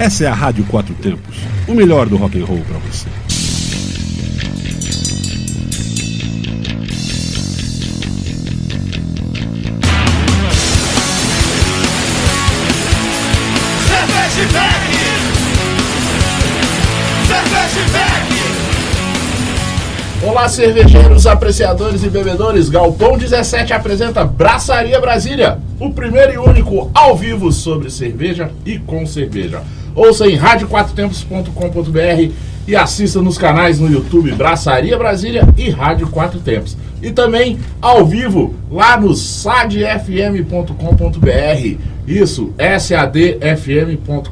Essa é a Rádio Quatro Tempos, o melhor do rock and roll para você. Olá, cervejeiros, apreciadores e bebedores. Galpão 17 apresenta Braçaria Brasília, o primeiro e único ao vivo sobre cerveja e com cerveja. Ouça em radioquatrotempos.com.br e assista nos canais no YouTube Braçaria Brasília e Rádio Quatro Tempos. E também ao vivo lá no sadfm.com.br. Isso, sadfm.com.br,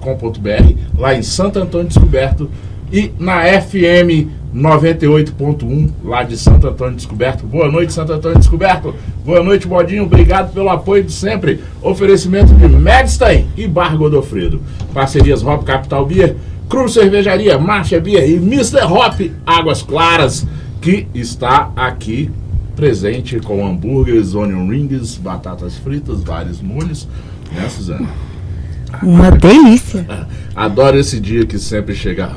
lá em Santo Antônio Descoberto e na FM 98.1 lá de Santo Antônio Descoberto. Boa noite, Santo Antônio Descoberto. Boa noite, Bodinho. Obrigado pelo apoio de sempre. Oferecimento de Medstein e Bar Godofredo. Parcerias Hop Capital Beer, Cruz Cervejaria, Máfia Beer e Mr. Hop Águas Claras, que está aqui presente com hambúrgueres, onion rings, batatas fritas, vários molhos. Né, Suzana? Uma delícia. Adoro esse dia que sempre chega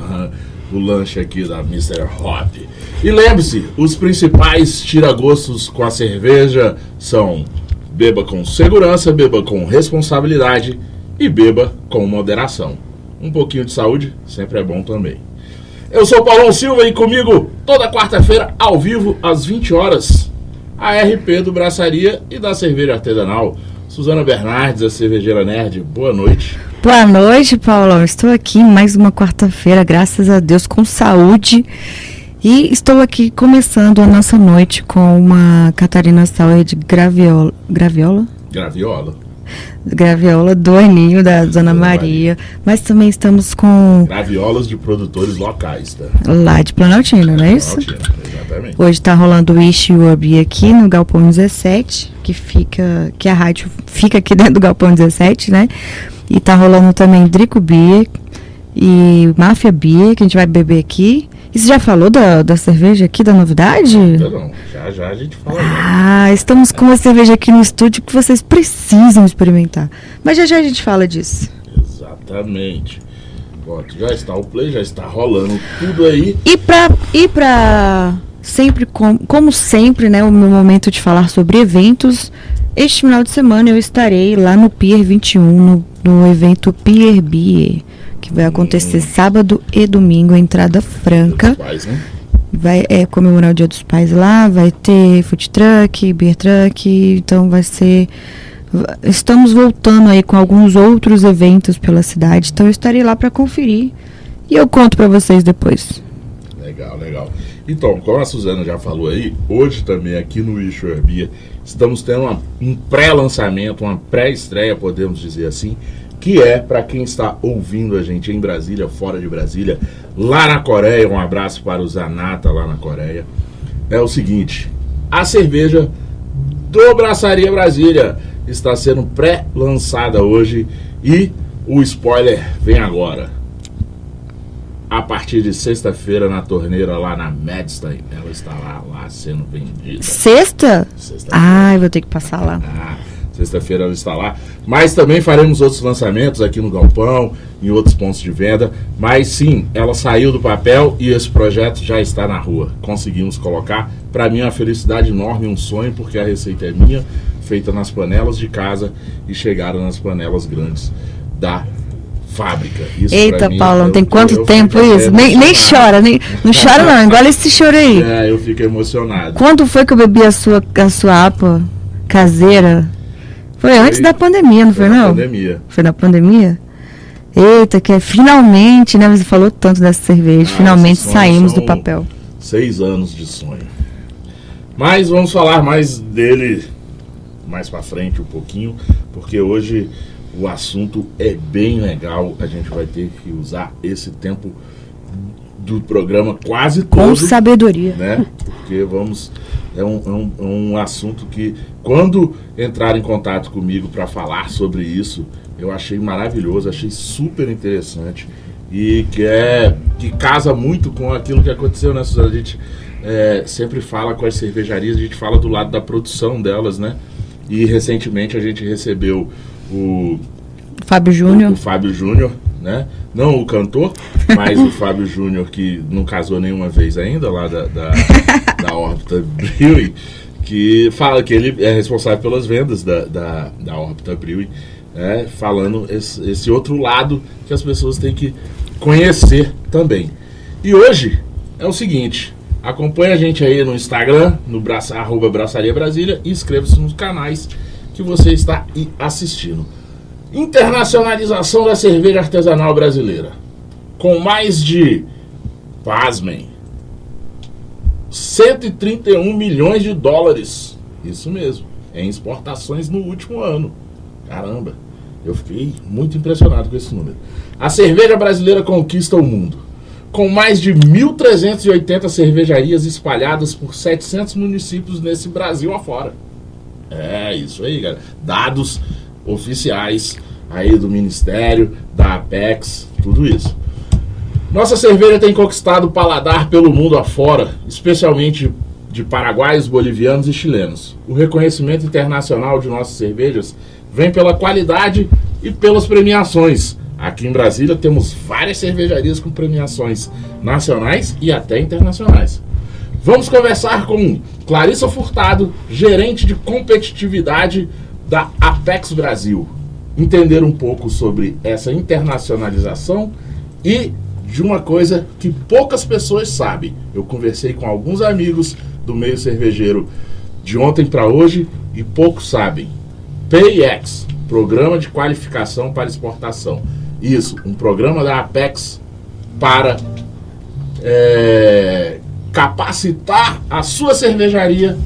o lanche aqui da Mr. Hop. E lembre-se, os principais tiragostos com a cerveja são beba com segurança, beba com responsabilidade e beba com moderação. Um pouquinho de saúde sempre é bom também. Eu sou Paulão Silva e comigo toda quarta-feira ao vivo às 20 horas a RP do Braçaria e da Cerveja Artesanal. Suzana Bernardes, a cervejeira nerd. Boa noite. Boa noite, Paulão. Estou aqui mais uma quarta-feira, graças a Deus, com saúde. E estou aqui começando a nossa noite com uma Catarina Sauer de graviola. Graviola? Graviola. Graviola do Aninho, da Dona Maria. Mas também estamos com. Graviolas de produtores locais, tá? Lá de Planaltina, não é isso? Planaltina, exatamente. Hoje está rolando o You Be aqui no Galpão 17, que fica. que a rádio fica aqui dentro do Galpão 17, né? E tá rolando também Drico Beer e Máfia Beer, que a gente vai beber aqui. E você já falou da, da cerveja aqui, da novidade? Não, não, já já a gente fala. Ah, estamos com uma cerveja aqui no estúdio que vocês precisam experimentar. Mas já já a gente fala disso. Exatamente. Pronto, já está o play, já está rolando tudo aí. E pra, e pra sempre, com, como sempre, né, o meu momento de falar sobre eventos, este final de semana eu estarei lá no Pier 21, no, no evento Pier Beer, que vai acontecer sábado e domingo, entrada franca. Pais, né? Vai é, comemorar o Dia dos Pais lá, vai ter food truck, beer truck, então vai ser. Estamos voltando aí com alguns outros eventos pela cidade, então eu estarei lá para conferir e eu conto para vocês depois. Legal, legal. Então, como a Suzana já falou aí, hoje também aqui no Issue Beer estamos tendo uma- um pré-lançamento, uma pré-estreia, podemos dizer assim, que é para quem está ouvindo a gente em Brasília, fora de Brasília, lá na Coreia, um abraço para o Zanata lá na Coreia. É o seguinte, a cerveja do Braçaria Brasília está sendo pré-lançada hoje e o spoiler vem agora a partir de sexta-feira na torneira lá na Madstein. Ela está lá, lá sendo vendida. Sexta? Sexta-feira. Ai, vou ter que passar lá. Ah, Sexta-feira ela está lá. Mas também faremos outros lançamentos aqui no Galpão, em outros pontos de venda. Mas sim, ela saiu do papel e esse projeto já está na rua. Conseguimos colocar. Para mim é uma felicidade enorme, um sonho, porque a receita é minha, feita nas panelas de casa e chegaram nas panelas grandes da fábrica. Isso Eita, mim, Paulo, eu- tem quanto eu tempo isso? Nem, nem chora, nem, não chora não, igual esse choro aí. É, eu fico emocionado. Quando foi que eu bebi a sua, a sua APA caseira? Foi antes da pandemia, não foi na não? pandemia. Foi na pandemia? Eita, que é finalmente, né? Você falou tanto dessa cerveja, Ah, finalmente saímos do papel. Seis anos de sonho. Mas vamos falar mais dele mais pra frente um pouquinho, porque hoje o assunto é bem legal. A gente vai ter que usar esse tempo do programa quase Com todo, sabedoria. né? Porque vamos é um, é um, é um assunto que quando entrar em contato comigo para falar sobre isso, eu achei maravilhoso, achei super interessante e que é que casa muito com aquilo que aconteceu, né, Suzana? A gente é, sempre fala com as cervejarias, a gente fala do lado da produção delas, né? E recentemente a gente recebeu o Fábio Júnior. o Fábio Júnior, né? Não o cantor, mas o Fábio Júnior, que não casou nenhuma vez ainda, lá da, da, da órbita Brewing, que fala que ele é responsável pelas vendas da, da, da órbita Brewing, né? falando esse, esse outro lado que as pessoas têm que conhecer também. E hoje é o seguinte, acompanhe a gente aí no Instagram, no braça, arroba Braçaria Brasília e inscreva-se nos canais que você está assistindo. Internacionalização da cerveja artesanal brasileira. Com mais de, pasmem, 131 milhões de dólares. Isso mesmo, em exportações no último ano. Caramba, eu fiquei muito impressionado com esse número. A cerveja brasileira conquista o mundo. Com mais de 1.380 cervejarias espalhadas por 700 municípios nesse Brasil afora. É, isso aí, galera. Dados oficiais aí do Ministério, da Apex, tudo isso. Nossa cerveja tem conquistado o paladar pelo mundo afora, especialmente de paraguaios, bolivianos e chilenos. O reconhecimento internacional de nossas cervejas vem pela qualidade e pelas premiações. Aqui em Brasília temos várias cervejarias com premiações nacionais e até internacionais. Vamos conversar com Clarissa Furtado, gerente de competitividade da Apex Brasil. Entender um pouco sobre essa internacionalização e de uma coisa que poucas pessoas sabem. Eu conversei com alguns amigos do meio cervejeiro de ontem para hoje e poucos sabem. PIX, Programa de Qualificação para Exportação. Isso, um programa da Apex para é, capacitar a sua cervejaria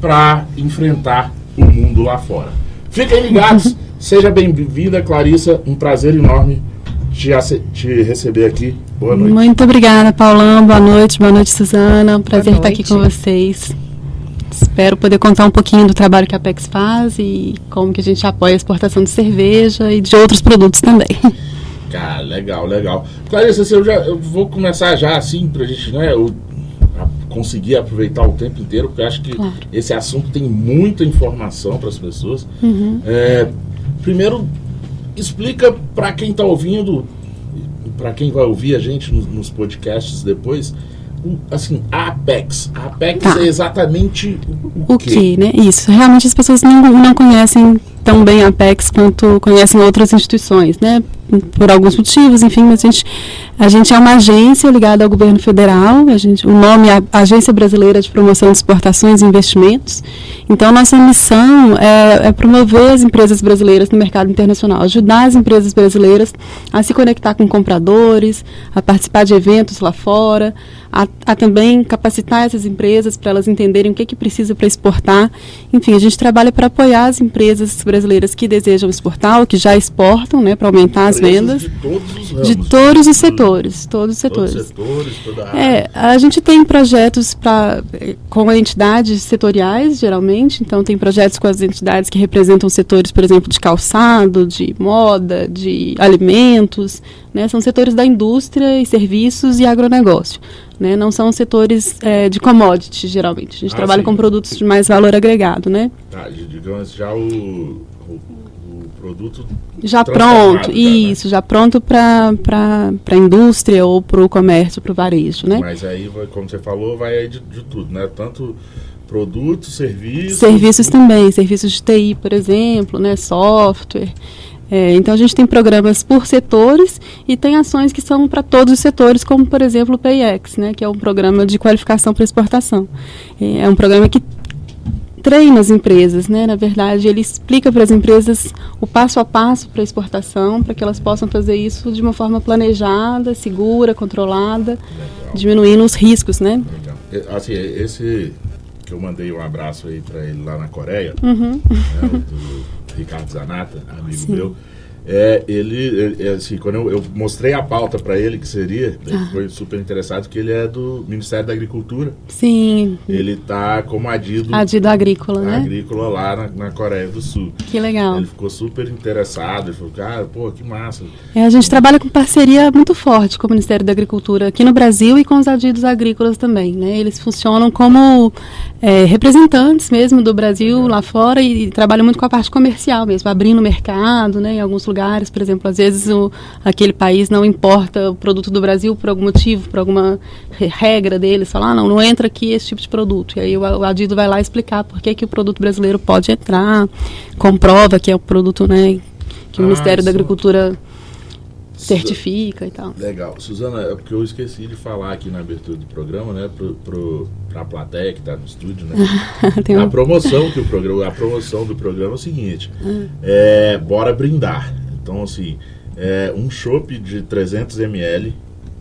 para enfrentar o mundo lá fora. Fiquem ligados, seja bem-vinda, Clarissa. Um prazer enorme te, te, receber aqui. Boa noite. Muito obrigada, Paulão. Boa noite, boa noite, Suzana. Um prazer estar aqui com vocês. Espero poder contar um pouquinho do trabalho que a Apex faz e como que a gente apoia a exportação de cerveja e de outros produtos também. Cara, legal, legal. Clarissa, eu, já, eu vou começar já assim para a gente, né? Eu, conseguir aproveitar o tempo inteiro, porque acho que claro. esse assunto tem muita informação para as pessoas. Uhum. É, primeiro, explica para quem está ouvindo, para quem vai ouvir a gente nos, nos podcasts depois, assim, a Apex. A Apex tá. é exatamente o, o que, né? Isso. Realmente as pessoas não, não conhecem tão bem a Apex quanto conhecem outras instituições, né? Por alguns motivos, enfim, mas a gente, a gente é uma agência ligada ao governo federal, a gente, o nome é Agência Brasileira de Promoção de Exportações e Investimentos. Então, nossa missão é, é promover as empresas brasileiras no mercado internacional, ajudar as empresas brasileiras a se conectar com compradores, a participar de eventos lá fora, a, a também capacitar essas empresas para elas entenderem o que, que precisa para exportar. Enfim, a gente trabalha para apoiar as empresas brasileiras brasileiras que desejam exportar ou que já exportam, né, para aumentar as vendas. De todos os ramos. De todos os setores, todos os setores. Todos os setores, toda a É, a gente tem projetos para com entidades setoriais, geralmente, então tem projetos com as entidades que representam setores, por exemplo, de calçado, de moda, de alimentos, né, são setores da indústria e serviços e agronegócio. Né? Não são setores é, de commodities, geralmente. A gente ah, trabalha sim. com produtos de mais valor agregado, né? Tá, digamos já o, o, o produto já pronto, né? isso, já pronto para a indústria ou para o comércio, para o varejo, né? Mas aí, como você falou, vai de, de tudo, né? Tanto produtos, serviços... Serviços também, serviços de TI, por exemplo, né? Software... É, então a gente tem programas por setores e tem ações que são para todos os setores, como por exemplo o PIX, né, que é um programa de qualificação para exportação. É, é um programa que treina as empresas, né? Na verdade, ele explica para as empresas o passo a passo para a exportação, para que elas possam fazer isso de uma forma planejada, segura, controlada, Legal. diminuindo os riscos, né? Legal. É, assim, esse que eu mandei um abraço aí para ele lá na Coreia, uhum. né, do, Ricardo Zanata, amigo Sim. meu, é, ele, ele, assim, quando eu, eu mostrei a pauta para ele, que seria, ele ah. foi super interessado, que ele é do Ministério da Agricultura. Sim. Ele está como adido... Adido agrícola, né? Agrícola lá na, na, Coreia do Sul. Que legal. Ele ficou super interessado, ele falou, cara, pô, que massa. É, a gente trabalha com parceria muito forte com o Ministério da Agricultura aqui no Brasil e com os adidos agrícolas também, né? Eles funcionam como é, representantes mesmo do Brasil lá fora e, e trabalham muito com a parte comercial mesmo, abrindo mercado, né, em alguns lugares lugares, por exemplo, às vezes o, aquele país não importa o produto do Brasil por algum motivo, por alguma regra deles, falar, ah, não, não entra aqui esse tipo de produto. E aí o, o adido vai lá explicar por que, que o produto brasileiro pode entrar, comprova que é o produto né, que o Ah, Ministério da isso. Agricultura certifica e tal. Legal. Suzana, é porque eu esqueci de falar aqui na abertura do programa, né, pro, pro, pra plateia que tá no estúdio, né? A uma- promoção que o programa, a promoção do programa é o seguinte, Hum. é bora brindar. Então assim, é um chopp de 300 ml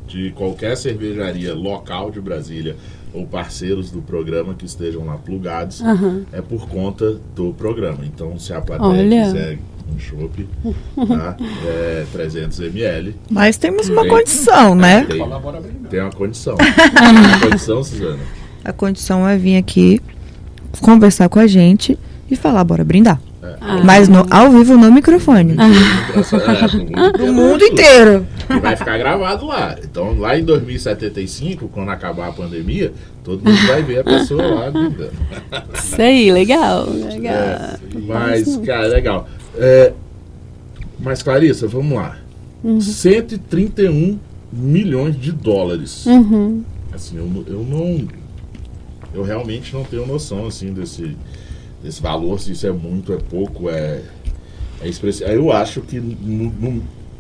de qualquer cervejaria local de Brasília ou parceiros do programa que estejam lá plugados Aham. é por conta do programa. Então se a plateia Olha. quiser um chopp, tá? É 300 ml. Mas temos uma Tem. condição, né? Tem, tem uma condição. Tem uma condição, Suzana. A condição é vir aqui conversar com a gente e falar, bora brindar. Ah. Mas no, ao vivo no microfone. Engraçado, é, no mundo inteiro. E vai ficar gravado lá. Então, lá em 2075, quando acabar a pandemia, todo mundo vai ver a pessoa lá brindando. Isso aí, legal. legal. É, mas, cara, legal. É, mas, Clarissa, vamos lá. 131 milhões de dólares. Uhum. Assim, eu, eu não. Eu realmente não tenho noção, assim, desse, desse valor, se isso é muito, é pouco, é. É expressivo. Eu acho que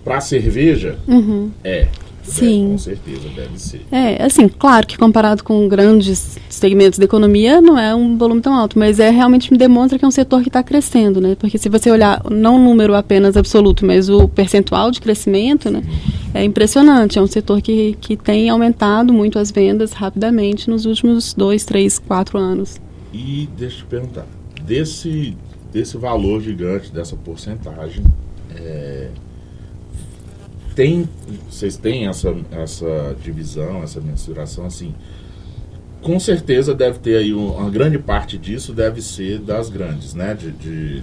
pra cerveja, Uhum. é. Sim. É, com certeza, deve ser. É, assim, claro que comparado com grandes segmentos da economia, não é um volume tão alto, mas é realmente demonstra que é um setor que está crescendo, né? Porque se você olhar, não o número apenas absoluto, mas o percentual de crescimento, né? É impressionante. É um setor que, que tem aumentado muito as vendas rapidamente nos últimos dois, três, quatro anos. E deixa eu te perguntar, desse, desse valor gigante, dessa porcentagem, é, tem, vocês têm essa, essa divisão, essa mensuração assim? Com certeza deve ter aí um- uma grande parte disso deve ser das grandes, né? De, de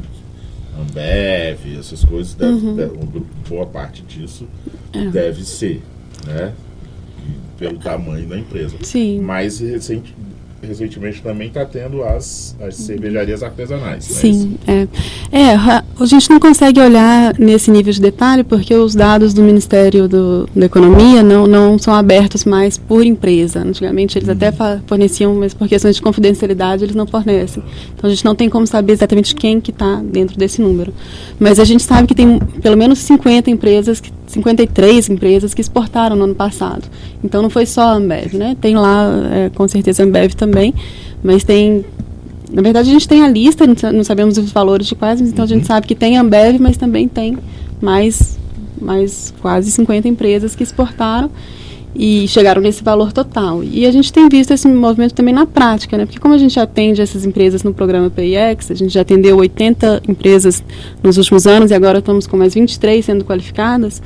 Ambev, essas coisas, deve, deve- uma gru- boa parte disso É. deve ser, né? Pelo tamanho da empresa. Sim. Mas recente- recentemente também está tendo as, as cervejarias artesanais. é Sim, é. É, a gente não consegue olhar nesse nível de detalhe porque os dados do Ministério do, da Economia não, não são abertos mais por empresa. Antigamente eles até fa- forneciam, mas por questões de confidencialidade eles não fornecem. Então a gente não tem como saber exatamente quem que está dentro desse número. Mas a gente sabe que tem pelo menos 50 empresas, que- 53 empresas que exportaram no ano passado. Então não foi só a Ambev, né? Tem lá, é, com certeza, a Ambev também, mas tem na verdade, a gente tem a lista, não sa- não sabemos os valores de quais, então a gente sabe que tem Ambev, mas também tem mais, mais quase 50 empresas que exportaram e chegaram nesse valor total. E a gente tem visto esse movimento também na prática, né? Porque como a gente atende essas empresas no programa PIX, a gente já atendeu 80 empresas nos últimos anos e agora estamos com mais 23 sendo qualificadas,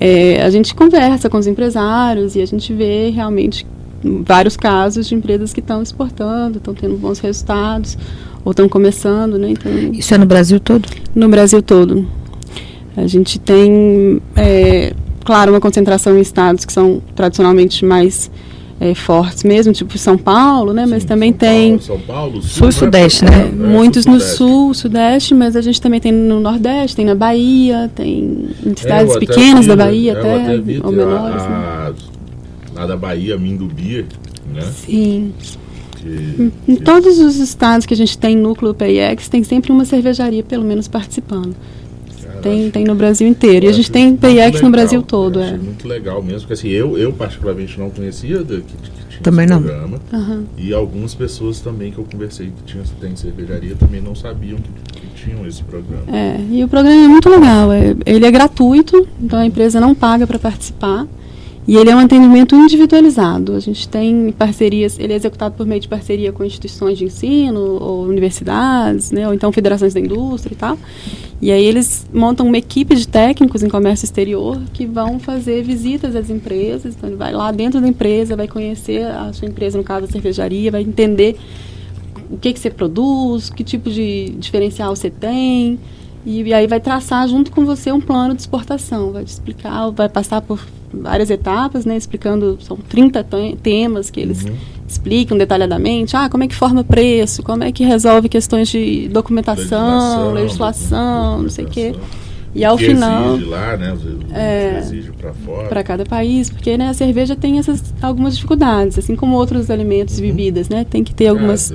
é, a gente conversa com os empresários e a gente vê realmente vários casos de empresas que estão exportando, estão tendo bons resultados ou estão começando, né? Então, Isso é no Brasil todo? no Brasil todo. A gente tem, é, claro, uma concentração em estados que são tradicionalmente mais é, fortes mesmo, tipo São Paulo, né? Mas Sim, também São tem Paulo, São Paulo, Sul e né? Sudeste, É, né? é, muitos Sul, no Sudeste. Sul, Sudeste, mas a gente também tem no Nordeste, tem na Bahia, tem em É, cidades até pequenas vi, da né? Bahia É, eu até, vi, ou menores. né? a, a, lá da Bahia, Mindubia, né? Sim. Que, Em que- todos os estados que a gente tem núcleo PIX, tem sempre uma cervejaria, pelo menos, participando. cara, Tem, tem no Brasil inteiro. E a gente tem PIX legal, no Brasil eu todo, achei é. muito legal mesmo, porque assim, eu, eu particularmente não conhecia que, que tinha Também esse não. programa. Aham. E algumas pessoas também que eu conversei que tinham, tem cervejaria também não sabiam que, que tinham esse programa. É, e o programa é muito legal. é- ele é gratuito, então a empresa não paga para participar. E ele é um atendimento individualizado. A gente tem parcerias, ele é executado por meio de parceria com instituições de ensino, ou universidades, né, ou então federações da indústria e tal. E aí eles montam uma equipe de técnicos em comércio exterior que vão fazer visitas às empresas. Então ele vai lá dentro da empresa, vai conhecer a sua empresa, no caso a cervejaria, vai entender o que, que você produz, que tipo de diferencial você tem. E, e aí vai traçar junto com você um plano de exportação. Vai te explicar, vai passar por várias etapas, né? Explicando, são 30 te- temas que eles Uhum. explicam detalhadamente. Ah, como é que forma preço, como é que resolve questões de documentação, legislação, não sei o quê. E ao que final. exige lá, né? É. exige para fora. para cada país, porque né, a cerveja tem essas algumas dificuldades, assim como outros alimentos e bebidas, né? Tem que ter algumas É,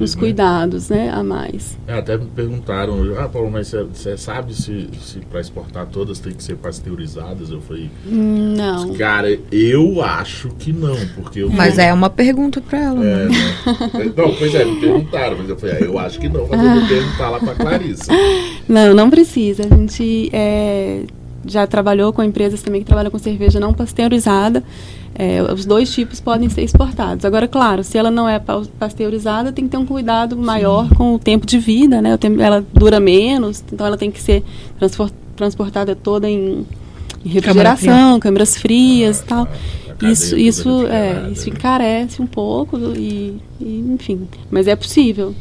uns né? cuidados, né, a mais. É, até me perguntaram, ah, Paulo, mas você sabe se, se para exportar todas tem que ser pasteurizadas? Eu falei, Não. cara, eu acho que não, porque eu Mas é uma pergunta pra ela, É, né? né? Não, pois é, me perguntaram, mas eu falei, ah, eu acho que não, mas eu vou perguntar lá pra Clarissa. Não, não precisa. A gente é, já trabalhou com empresas também que trabalham com cerveja não pasteurizada. É, os dois tipos podem ser exportados. Agora, claro, se ela não é pa- pasteurizada, tem que ter um cuidado maior com o tempo de vida, né? O tempo, ela dura menos, então ela tem que ser transportada toda em, em refrigeração, câmeras frias e tal. Cadeia Isso, isso, é, isso né? encarece um pouco e, e, enfim, mas é possível.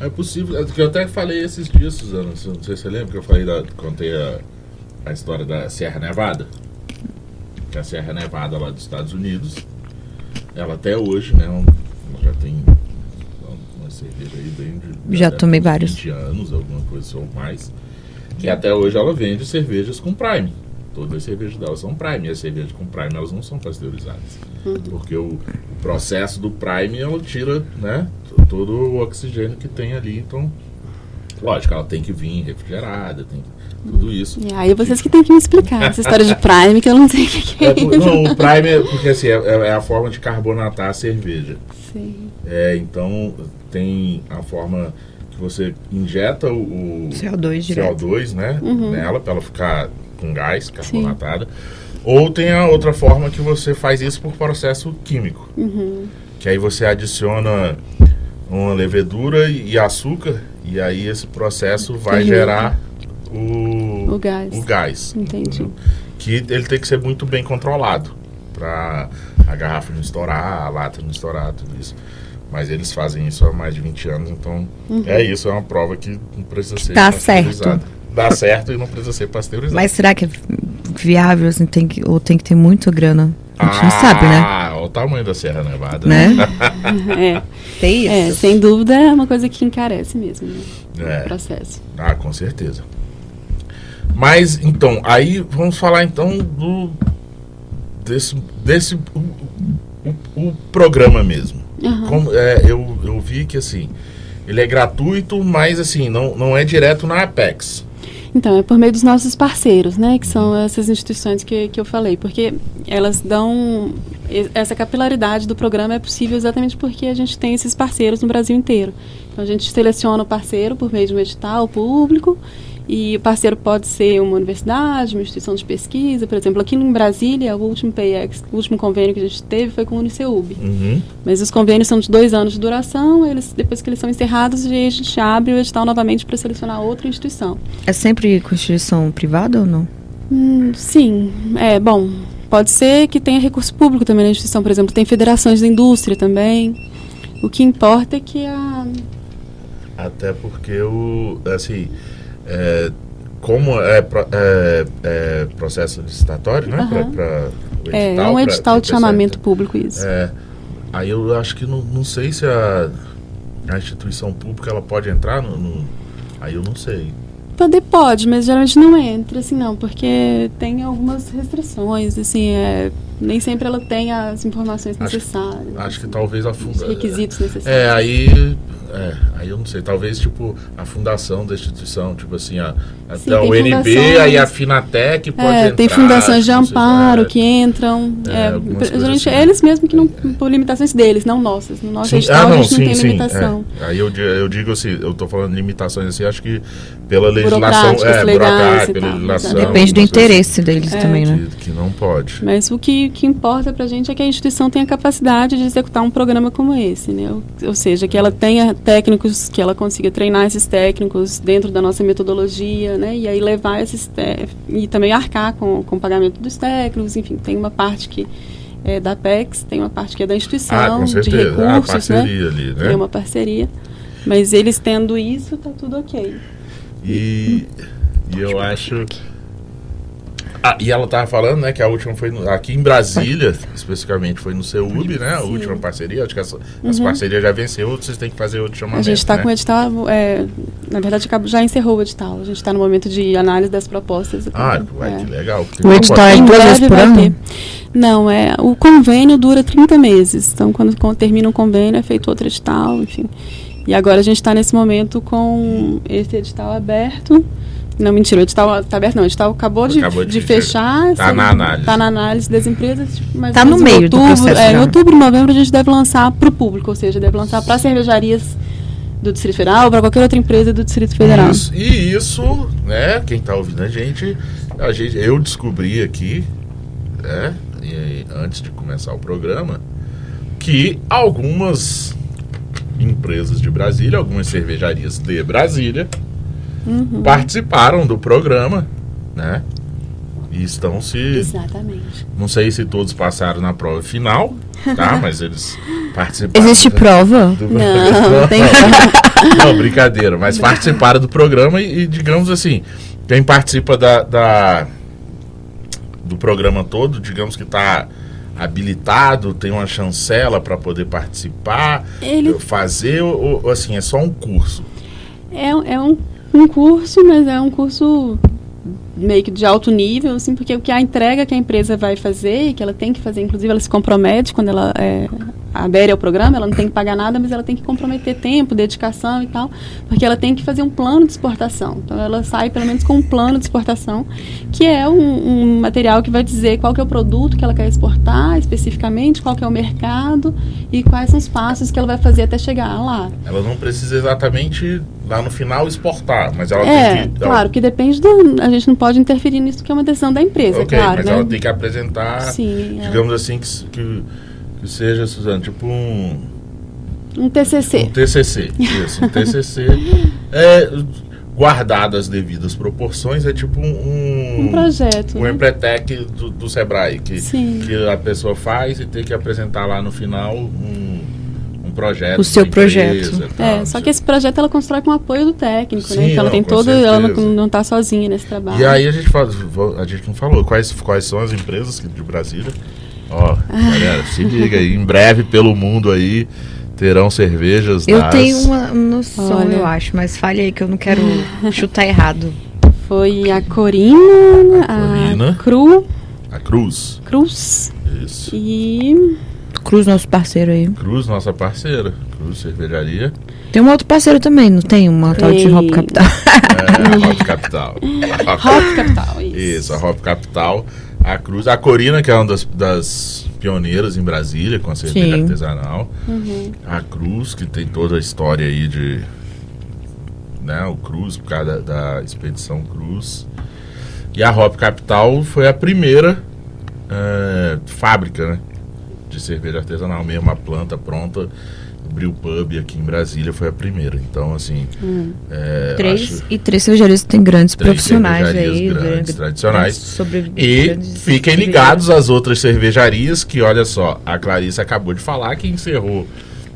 É possível, é que eu até falei esses dias, Suzana, não sei se você lembra que eu falei, da, contei a, a história da Serra Nevada. Que a Serra Nevada lá dos Estados Unidos, ela até hoje, né, um- já tem uma cerveja aí bem de... Já tomei vários. 20 anos, alguma coisa ou mais. Que até hoje ela vende cervejas com Prime. Todas as cervejas dela são Prime. E as cervejas com Prime, elas não são pasteurizadas. Porque o, o processo do Prime, ela tira, né, todo o oxigênio que tem ali. Então, lógico, ela tem que vir refrigerada, tem tudo isso. E aí vocês que têm que me explicar essa história de Prime, que eu não sei o que, que é. É, por- não, o Prime é porque assim, é, é a forma de carbonatar a cerveja. Sim. É, então tem a forma que você injeta o, o CO2 direto. CO2 né, Uhum. nela para ela ficar com gás carbonatada. Ou tem a outra forma que você faz isso por processo químico. Uhum. Que aí você adiciona uma levedura e açúcar e aí esse processo vai gerar o, O gás. o gás. Entendi. Que ele tem que ser muito bem controlado para a garrafa não estourar, a lata não estourar, tudo isso. Mas eles fazem isso há mais de 20 anos, então é isso, é uma prova que não precisa ser Tá pasteurizada. certo. Dá certo e não precisa ser pasteurizado. Mas será que é viável, assim, tem que, ou tem que ter muita grana? A gente não sabe, né? O tamanho da Serra Nevada. Né? É, Tem isso. é, sem dúvida é uma coisa que encarece mesmo né, É. o processo. Ah, com certeza. Mas então, aí vamos falar então do desse desse o, o- o programa mesmo. Aham. Como, é, eu, eu vi que assim, ele é gratuito, mas assim, não, não é direto na Apex. Então, é por meio dos nossos parceiros, né? Que são essas instituições que, que eu falei. Porque elas dão. Essa capilaridade do programa é possível exatamente porque a gente tem esses parceiros no Brasil inteiro. Então, a gente seleciona o parceiro por meio de um edital público. E o parceiro pode ser uma universidade, uma instituição de pesquisa. Por exemplo, aqui em Brasília, o último PX, o último convênio que a gente teve foi com o Uniceub. Uhum. Mas os convênios são de dois anos de duração, eles, depois que eles são encerrados, a gente abre o edital novamente para selecionar outra instituição. É sempre constituição privada ou não? Hum, sim, é bom. Pode ser que tenha recurso público também na instituição, por exemplo, tem federações da indústria também. O que importa é que a. Até porque o assim, é, como é, é- é processo licitatório, né? Aham. Pra, pra, É, é edital, um pra- edital pra de chamamento público, isso. É, aí eu acho que não, não sei se a, a instituição pública ela pode entrar no, no- Aí eu não sei. Poder pode, mas geralmente não entra, assim, não, porque tem algumas restrições, assim, é, nem sempre ela tem as informações Acho- necessárias. Acho que talvez a os funda... requisitos necessários. É, aí. É, aí eu não sei. Talvez, tipo, a fundação da instituição, tipo assim, a, a, Sim, a tem UNB, aí a Finatec pode É, entrar. tem fundações de não se- amparo é. que entram. É, É, geralmente assim. eles mesmos que não. por limitações deles, não nossas. No nosso Sim, edital ah, não, a gente não sim, tem sim. limitação. é. Aí eu, eu digo assim, eu tô falando de limitações assim, acho que pela legislação. É, legais burocrática, pela legislação. Depende do coisas interesse deles É. também, né? Que, que não pode. Mas o que, que importa pra gente é que a instituição tenha capacidade de executar um programa como esse, né? Ou, ou seja, que ela tenha técnicos, que ela consiga treinar esses técnicos dentro da nossa metodologia, né? E aí levar esses e também arcar com, com o pagamento dos técnicos, enfim, tem uma parte que é da PEX, tem uma parte que é da instituição, Ah, com de certeza. Ah, recursos, né? parceria ali, né? É uma parceria. Mas eles tendo isso, tá tudo ok. E, e eu acho. Ah, e ela tava falando, né, que a última foi no- aqui em Brasília, especificamente foi no CEUB, né? A última parceria. Acho que essa, essa parceria já venceu, vocês têm que fazer outro A chamamento. gente está né? com o edital, é, na verdade já encerrou o edital. A gente está no momento de análise das propostas. Ah, ué, É. que legal. O edital é Em duas vezes breve por vai ano? ter. Não, é, o convênio dura 30 meses. Então, quando, quando termina um convênio, é feito outro edital, enfim. E agora a gente está nesse momento com esse edital aberto. Não, mentira, o edital está aberto, não. O edital acabou de, Acabou de- de fechar. tá na análise. Está na análise das empresas. Mas Tá no em meio do outubro, processo é. Em outubro, novembro, a gente deve lançar para o público, ou seja, deve lançar para cervejarias do Distrito Federal ou para qualquer outra empresa do Distrito Federal. Isso, e isso, né, quem tá ouvindo a gente, a gente eu descobri aqui, né, e- antes de começar o programa, que algumas empresas de Brasília, algumas cervejarias de Brasília, Uhum. participaram do programa, né? E estão se. Exatamente. Não sei se todos passaram na prova final, tá? Mas eles participaram. Existe prova? do- Não, tem Não, brincadeira, mas participaram do programa e, e, digamos assim, quem participa da, da- do programa todo, digamos que está habilitado, tem uma chancela para poder participar, Ele fazer, ou, ou, assim, é só um curso. É, é um, um curso, mas é um curso meio que de alto nível, assim, porque o que a entrega que a empresa vai fazer, que ela tem que fazer, inclusive ela se compromete quando ela é, adere ao programa, ela não tem que pagar nada, mas ela tem que comprometer tempo, dedicação e tal, porque ela tem que fazer um plano de exportação. Então ela sai pelo menos com um plano de exportação, que é um, um material que vai dizer qual que é o produto que ela quer exportar especificamente, qual que é o mercado e quais são os passos que ela vai fazer até chegar lá. Ela não precisa exatamente lá no final exportar, mas ela É, tem que. ela- claro, que depende do. A gente não pode interferir nisso, que é uma decisão da empresa, ok, claro. mas né? ela tem que apresentar, Sim, é. digamos assim, que, que, que seja, Suzana, tipo um. Um TCC. Um TCC, isso, um TCC. é, guardado as devidas proporções, é tipo um... Um projeto. Um né? Empretec do, do Sebrae, que, Sim. que a pessoa faz e tem que apresentar lá no final um, um projeto. O seu empresa projeto. e tal, É, só que esse projeto ela constrói com o apoio do técnico, Sim, né? Então ela tem todo. Ela certeza. não, não tá sozinha nesse trabalho. E aí a gente, fala, a gente não falou quais, quais são as empresas de Brasília. Ó, galera, se liga aí, em breve pelo mundo aí terão cervejas Eu das- tenho uma noção, Olha. eu acho, mas fale aí que eu não quero chutar errado. Foi a Corina, a, Corina. Cru, A Cruz. Cruz Isso. e. Cruz, nosso parceiro aí. Cruz, nossa parceira. Cruz Cervejaria. Tem um outro parceiro também, não tem? Uma tal de. Hop Capital. É, a Hop Capital. A Hop- Hop Capital, isso. Isso, a Hop Capital. A Cruz. A Corina, que é uma das, das pioneiras em Brasília com a cerveja Sim. artesanal. Uhum. A Cruz, que tem toda a história aí de. Né, o Cruz, por causa da, da expedição Cruz. E a Hop Capital foi a primeira é, fábrica né, de cerveja artesanal mesmo, a planta pronta. O Brew Pub aqui em Brasília foi a primeira. Então, assim. Hum. é, Três, acho- e três cervejarias que têm grandes Três profissionais cervejarias aí. grandes, grandes- tradicionais. sobre E grandes fiquem ligados às outras cervejarias, que olha só, a Clarice acabou de falar que encerrou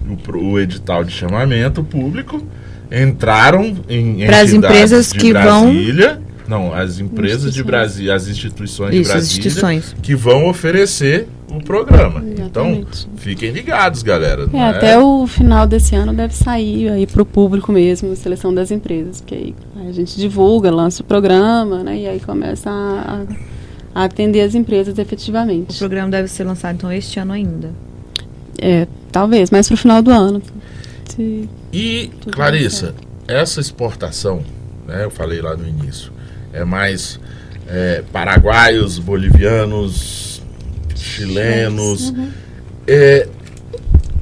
o, o edital de chamamento público, entraram em Pras entidades empresas de que vão- Brasília, não, as empresas de Instituições. Brasília, as instituições de Isso, as Brasília, instituições. que vão oferecer o programa. Então, Exatamente. fiquem ligados, galera. É, não até o final desse ano deve sair aí para o público mesmo, a seleção das empresas, porque aí a gente divulga, lança o programa, né? E aí começa a, a atender as empresas O efetivamente. programa deve ser lançado então este ano ainda. É, talvez, mais para o final do ano. Se- E, Clarissa, essa exportação, né, eu falei lá no início, é mais é, paraguaios, bolivianos, chilenos. Uhum. É,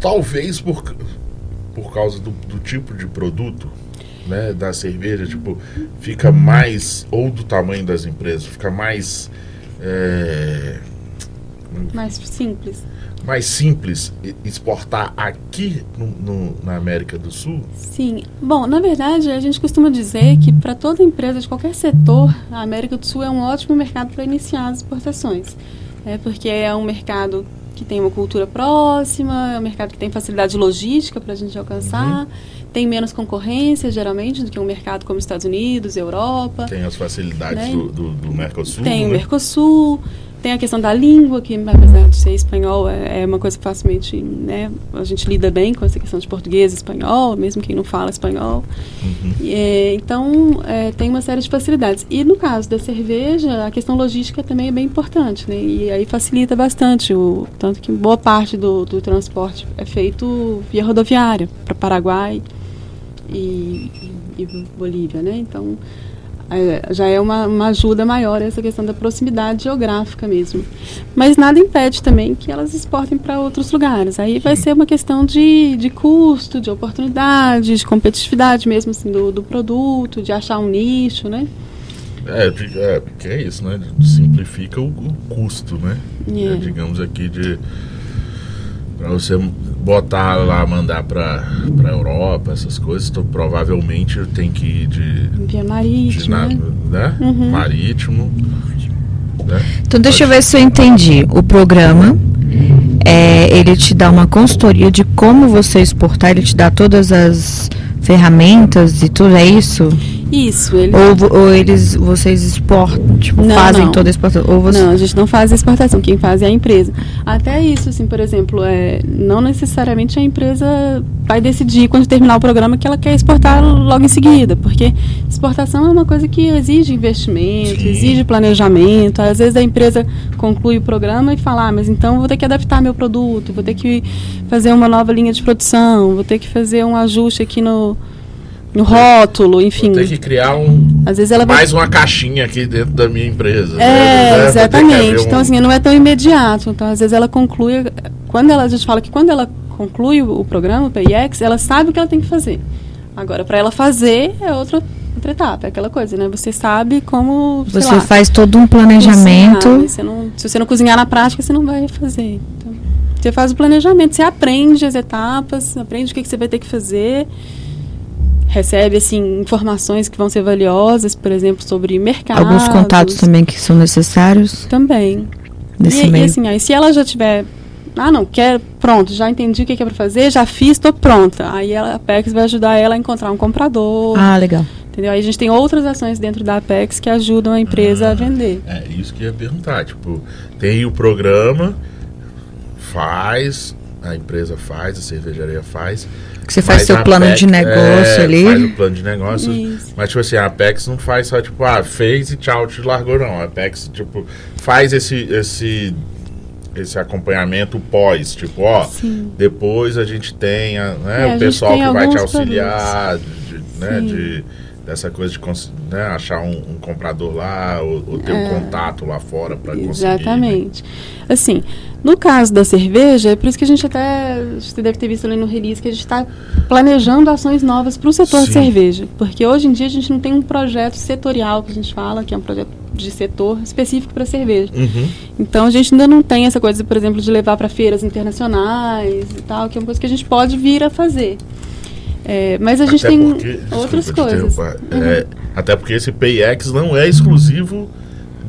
talvez por, por causa do, do tipo de produto né, da cerveja, tipo, fica mais, ou do tamanho das empresas, fica mais. é, Mais simples. mais simples exportar aqui no- no- na América do Sul? Sim. Bom, na verdade, a gente costuma dizer que para toda empresa de qualquer setor, a América do Sul é um ótimo mercado para iniciar as exportações. É porque é um mercado que tem uma cultura próxima, é um mercado que tem facilidade logística para a gente alcançar, tem menos concorrência, geralmente, do que um mercado como Estados Unidos, Europa. Tem as facilidades Né? do, do, do Mercosul. Tem o né? Mercosul, tem a questão da língua, que apesar de ser espanhol, é, é uma coisa que facilmente, né, a gente lida bem com essa questão de português e espanhol, mesmo quem não fala espanhol. Uhum. É, então, é, tem uma série de facilidades. E no caso da cerveja, a questão logística também é bem importante, né? E aí facilita bastante, o, tanto que boa parte do, do transporte é feito via rodoviária, para Paraguai e, e, e Bolívia, né? Então, já é uma, uma ajuda maior essa questão da proximidade geográfica mesmo. Mas nada impede também que elas exportem para outros lugares. Aí vai ser uma questão de, de custo, de oportunidade, de competitividade mesmo assim, do, do produto, de achar um nicho, né? É, de- é, porque é isso, né? Simplifica o, o custo, né? É. É, digamos aqui de para você botar lá, mandar para para Europa, essas coisas, então, provavelmente tem que ir de, Via de marítimo, na- né? né? Uhum. marítimo. Né? Então deixa eu ver se eu entendi. O programa, é, ele te dá uma consultoria de como você exportar, ele te dá todas as ferramentas e tudo, é isso? Isso, ele... Ou, ou eles, vocês exportam, tipo, Não, fazem não. toda a exportação? Ou você... Não, a gente não faz a exportação, quem faz é a empresa. Até isso, assim, por exemplo, é, não necessariamente a empresa vai decidir quando terminar o programa que ela quer exportar logo em seguida, porque exportação é uma coisa que exige investimento, Sim. exige planejamento. Às vezes a empresa conclui o programa e fala, ah, mas então vou ter que adaptar meu produto, vou ter que fazer uma nova linha de produção, vou ter que fazer um ajuste aqui no, no rótulo, enfim. Ter que criar um, Às vezes ela vai mais uma caixinha aqui dentro da minha empresa. né? é, Né? Exatamente. um- Então, assim, não é tão imediato. Então, às vezes ela conclui. Quando ela, a gente fala que quando ela conclui o, o programa, o PIEX, ela sabe o que ela tem que fazer. Agora, para ela fazer, é outra, outra etapa. É aquela coisa, né? Você sabe como. sei Você lá, faz todo um planejamento. cozinhar, você não- se você não cozinhar na prática, você não vai fazer. Então, você faz o planejamento, você aprende as etapas, aprende o que, que você vai ter que fazer. Recebe, assim, informações que vão ser valiosas, por exemplo, sobre mercado. Alguns contatos também que são necessários Também. nesse e, e meio. assim, aí se ela já tiver, ah, não, quero, pronto, já entendi o que que é para fazer, já fiz, estou pronta. Aí ela, a Apex vai ajudar ela a encontrar um comprador, ah, legal. entendeu? Aí a gente tem outras ações dentro da Apex que ajudam a empresa Ah. a vender. É isso que eu ia perguntar. Tipo, tem o programa, faz, a empresa faz, a cervejaria faz. Que você faz seu plano Apex- de negócio é, ali. Faz o plano de negócio. Isso. Mas, tipo assim, a Apex não faz só, tipo, ah, fez e tchau, te largou, não. A Apex, tipo, faz esse, esse, esse acompanhamento pós. Tipo, ó, Sim. depois a gente tem a, né, É, a o gente pessoal tem que vai te auxiliar, de, de- né, Sim. de, dessa coisa de né, achar um, um comprador lá, ou, ou ter um contato lá fora para conseguir. né? Exatamente. Assim, no caso da cerveja, é por isso que a gente até, você deve ter visto ali no release, que a gente está planejando ações novas para o setor de Sim. cerveja. Porque hoje em dia a gente não tem um projeto setorial que a gente fala, que é um projeto de setor específico para cerveja. Uhum. Então a gente ainda não tem essa coisa, por exemplo, de levar para feiras internacionais e tal, que é uma coisa que a gente pode vir a fazer. É, mas a gente Até tem porque- outras desculpa coisas. interromper, é, até porque esse PIX não é exclusivo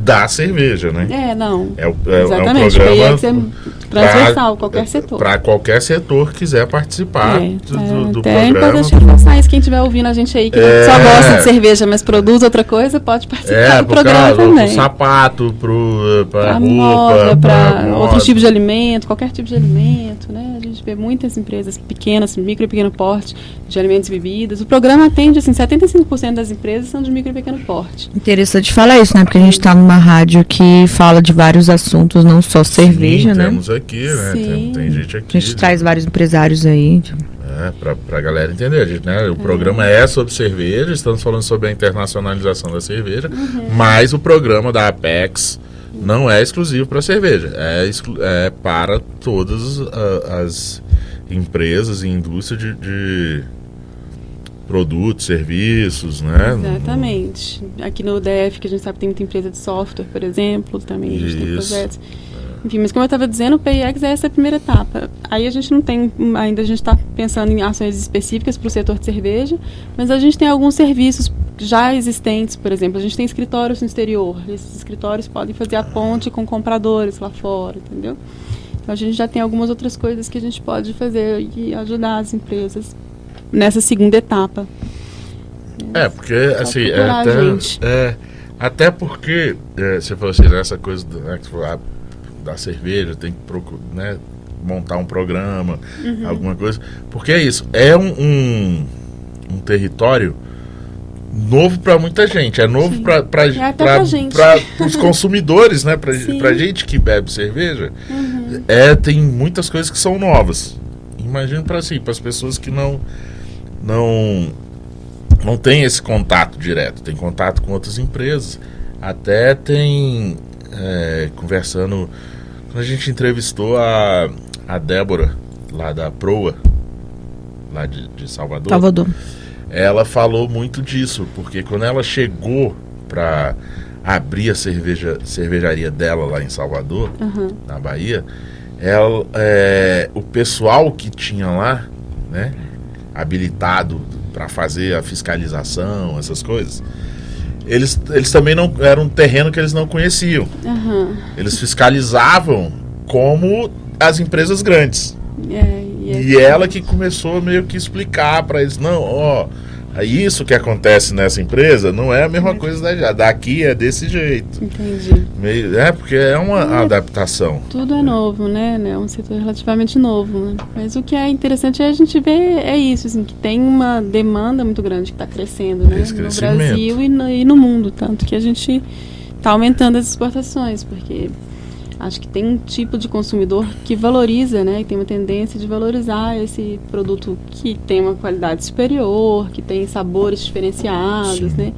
da cerveja, né? É, não. É, o- é, Exatamente. é um o programa é transversal, qualquer setor. Para qualquer setor que quiser participar É, do, é, do, do até é programa. importante reforçar isso. Quem estiver ouvindo a gente aí, que É. só gosta de cerveja, mas produz outra coisa, pode participar É, do pro, programa pro também. sapato, pro, pra, Pra roupa, moda, pra para moda. outros tipos de alimento, qualquer tipo de alimento, né? A gente vê muitas empresas pequenas, micro e pequeno porte, de alimentos e bebidas. O programa atende, assim, 75% das empresas são de micro e pequeno porte. Interessante falar isso, né? Porque a gente tá numa rádio que fala de vários assuntos, não só cerveja, Sim, né? Temos aqui, né? Tem, Sim. tem gente aqui. A gente traz vários empresários aí. É, pra, pra galera entender, a gente, né? O programa é sobre cerveja, estamos falando sobre a internacionalização da cerveja, mas o programa da Apex não é exclusivo para cerveja, é, é para todas ah, as empresas e indústria de, de produtos, serviços, né? Exatamente. Aqui no DF, que a gente sabe que tem muita empresa de software, por exemplo, também a gente tem Isso. projetos. Enfim, mas como eu estava dizendo, o PIX é essa primeira etapa. Aí a gente não tem, ainda a gente está pensando em ações específicas para o setor de cerveja, mas a gente tem alguns serviços já existentes, por exemplo, a gente tem escritórios no exterior. Esses escritórios podem fazer a ponte com compradores lá fora, entendeu? Então a gente já tem algumas outras coisas que a gente pode fazer e ajudar as empresas nessa segunda etapa. É, porque assim, é a até, é, até porque é, você falou assim, essa coisa do- né, ah, da cerveja, tem que procurar, né, montar um programa, Uhum. alguma coisa. Porque é isso, é um, um, um território novo para muita gente, é novo Sim. para É os consumidores, né, para pra gente que bebe cerveja. Uhum. É, tem muitas coisas que são novas. Imagino para assim, para as pessoas que não não não tem esse contato direto, tem contato com outras empresas. Até tem é, conversando quando a gente entrevistou a, a Débora lá da Proa lá de, de Salvador Salvador. ela falou muito disso, porque quando ela chegou para abrir a cerveja, cervejaria dela lá em Salvador, Aham. na Bahia, ela, é, o pessoal que tinha lá, né, habilitado para fazer a fiscalização, essas coisas, eles, eles também não era um terreno que eles não conheciam. Aham. Eles fiscalizavam como as empresas grandes. É, e é- E ela que começou meio que explicar para eles, não, ó, isso que acontece nessa empresa não é a mesma coisa da daqui é desse jeito. Entendi. Meio, é porque é uma É. adaptação. Tudo é novo, né? né? É um setor relativamente novo, né? Mas o que é interessante é a gente ver é isso, assim, que tem uma demanda muito grande que está crescendo, né? Esse No. Brasil e no, e no mundo, tanto que a gente está aumentando as exportações, porque acho que tem um tipo de consumidor que valoriza, né? Que tem uma tendência de valorizar esse produto que tem uma qualidade superior, que tem sabores diferenciados, Sim. né?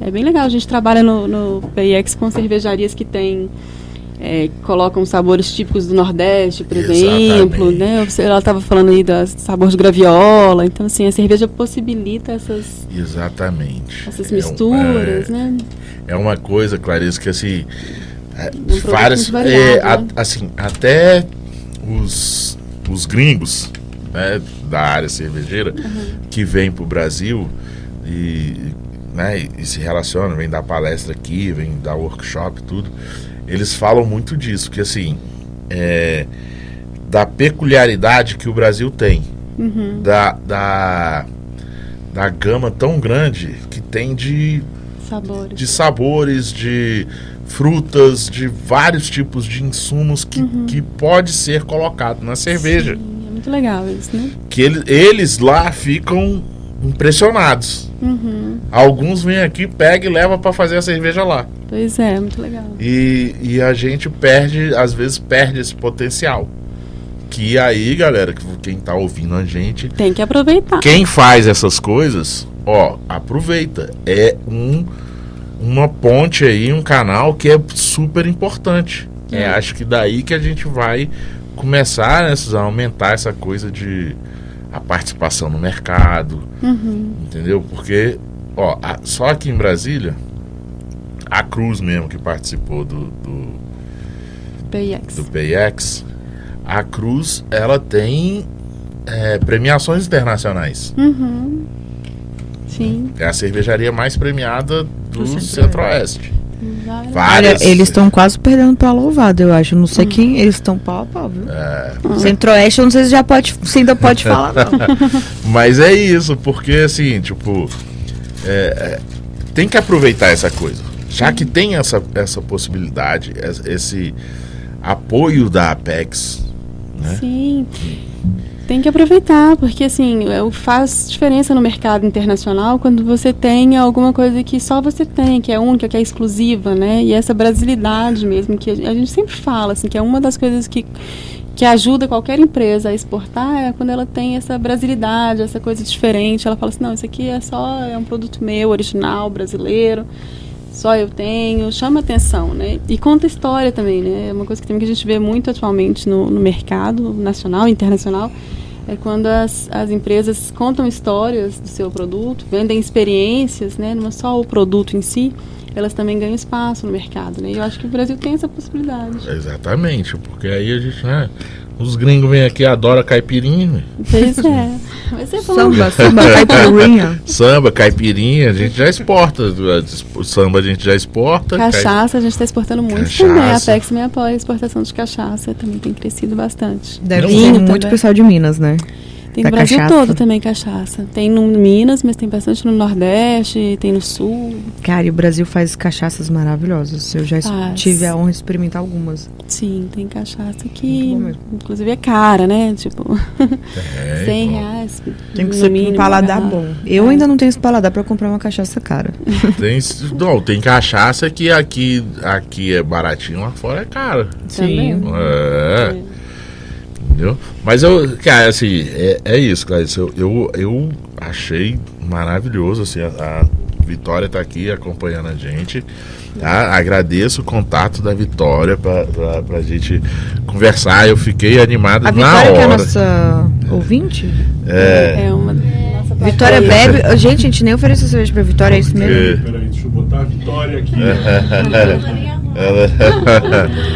É bem legal. A gente trabalha no, no PIX com cervejarias que tem é, colocam sabores típicos do Nordeste, por exemplo, Exatamente. né? Você- Ela estava falando aí do sabor de graviola, então assim a cerveja possibilita essas, Exatamente. essas É um- misturas, é, né? é uma coisa, Clarice, que assim. É, produto várias. muito variado, é, a- né? assim, até os, os gringos né, da área cervejeira que vêm para o Brasil e, né, e- e se relacionam, vêm dar palestra aqui, vêm dar workshop, tudo. Eles falam muito disso, que assim. É, da peculiaridade que o Brasil tem. Uhum. Da, da, da gama tão grande que tem de Sabores. de sabores, de frutas, de vários tipos de insumos que, que pode ser colocado na cerveja. Sim, é muito legal isso, né? Que ele- eles lá ficam impressionados. Uhum. Alguns vêm aqui, pega e leva para fazer a cerveja lá. Pois é, muito legal. E, e a gente perde, às vezes perde esse potencial. Que aí, galera, que- quem tá ouvindo a gente, Tem que aproveitar. quem faz essas coisas, ó, aproveita. É um uma ponte aí, um canal que é super importante. É, É. acho que daí que a gente vai começar né, a aumentar essa coisa de a participação no mercado, Uhum. entendeu? Porque, ó, a- só aqui em Brasília, a Cruz mesmo que participou do, do, PIX. do PX, a Cruz, ela tem é, premiações internacionais. Uhum. Sim. É a cervejaria mais premiada do Centro-Oeste. Várias. Várias. Olha, eles estão quase perdendo pra louvado, eu acho. Não sei quem. Eles estão pau a pau, viu? É, Centro-Oeste, eu não sei se já pode. Se ainda pode falar, não. mas é isso, porque assim, tipo, é, é, tem que aproveitar essa coisa. Já que tem essa, essa possibilidade, es- esse apoio da Apex, né? Sim. Tem que aproveitar, porque assim, é faz diferença no mercado internacional quando você tem alguma coisa que só você tem, que é única, que é exclusiva, né? E essa brasilidade mesmo, que a gente sempre fala, assim, que é uma das coisas que, que ajuda qualquer empresa a exportar, é quando ela tem essa brasilidade, essa coisa diferente. Ela fala assim, não, isso aqui é só, é um produto meu, original, brasileiro. Só eu tenho, chama atenção, né? E conta história também, né? É uma coisa que, também que a gente vê muito atualmente no, no mercado nacional e internacional, é quando as, as empresas contam histórias do seu produto, vendem experiências, né? Não é só o produto em si, elas também ganham espaço no mercado, né? E eu acho que o Brasil tem essa possibilidade. Exatamente, porque aí a gente, né? Os gringos vêm aqui, adoram caipirinha. velho. Pois é. Vai ser bom. Samba, samba, caipirinha. Samba, caipirinha, a gente já exporta. Samba a gente já exporta. cai- Cachaça, a gente está exportando muito Cachaça. também. A Apex me apoia a exportação de cachaça, também tem crescido bastante. Deve ser também. muito pessoal de Minas, né? Tem no Brasil cachaça. todo também cachaça. Tem no Minas, mas tem bastante no Nordeste, tem no Sul. Cara, e o Brasil faz cachaças maravilhosas. Eu já Faz. tive a honra de experimentar algumas. Sim, tem cachaça que, inclusive, é cara, né? Tipo, É, 100 bom. reais. Tem que ser mínimo, um paladar garrafa. bom. Eu É. ainda não tenho esse paladar pra comprar uma cachaça cara. Tem, não, tem cachaça que aqui, aqui é baratinho, lá fora é caro. Também. É. Entendeu? Mas eu, cara, assim, é, é isso, Clarice. Eu, eu, eu achei maravilhoso, assim, a, a Vitória tá aqui acompanhando a gente. Tá? Agradeço o contato da Vitória pra, pra, pra gente conversar. Eu fiquei animado A na Vitória, que é a hora. nossa ouvinte? É, É uma nossa Vitória bebe. Gente, a gente nem ofereceu cerveja pra Vitória, é isso mesmo? É. Peraí, deixa eu botar a vitória aqui. Ela-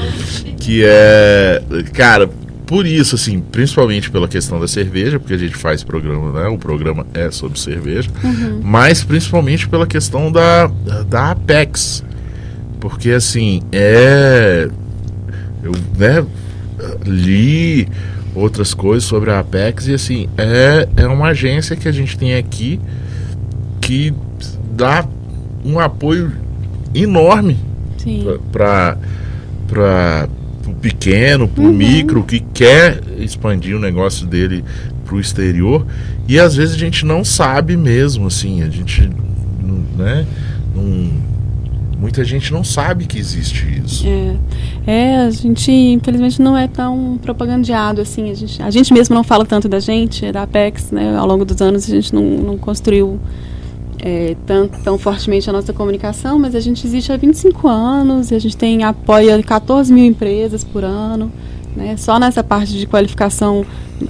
que é, cara, por isso, assim, principalmente pela questão da cerveja, porque a gente faz programa, né? O programa é sobre cerveja, mas principalmente pela questão da, da Apex. Porque, assim, é. Eu, né, li outras coisas sobre a Apex e, assim, é, é uma agência que a gente tem aqui que dá um apoio enorme para para o pequeno, para o Uhum. micro que quer expandir o negócio dele para o exterior e às vezes a gente não sabe mesmo assim, a gente né, não, muita gente não sabe que existe isso. É. É, a gente, infelizmente, não é tão propagandeado assim. A gente, a gente mesmo não fala tanto da gente, da Apex, né? Ao longo dos anos, a gente não, não construiu é, tão, tão fortemente a nossa comunicação, mas a gente existe há 25 anos a gente tem apoia 14 mil empresas por ano. Né? Só nessa parte de qualificação,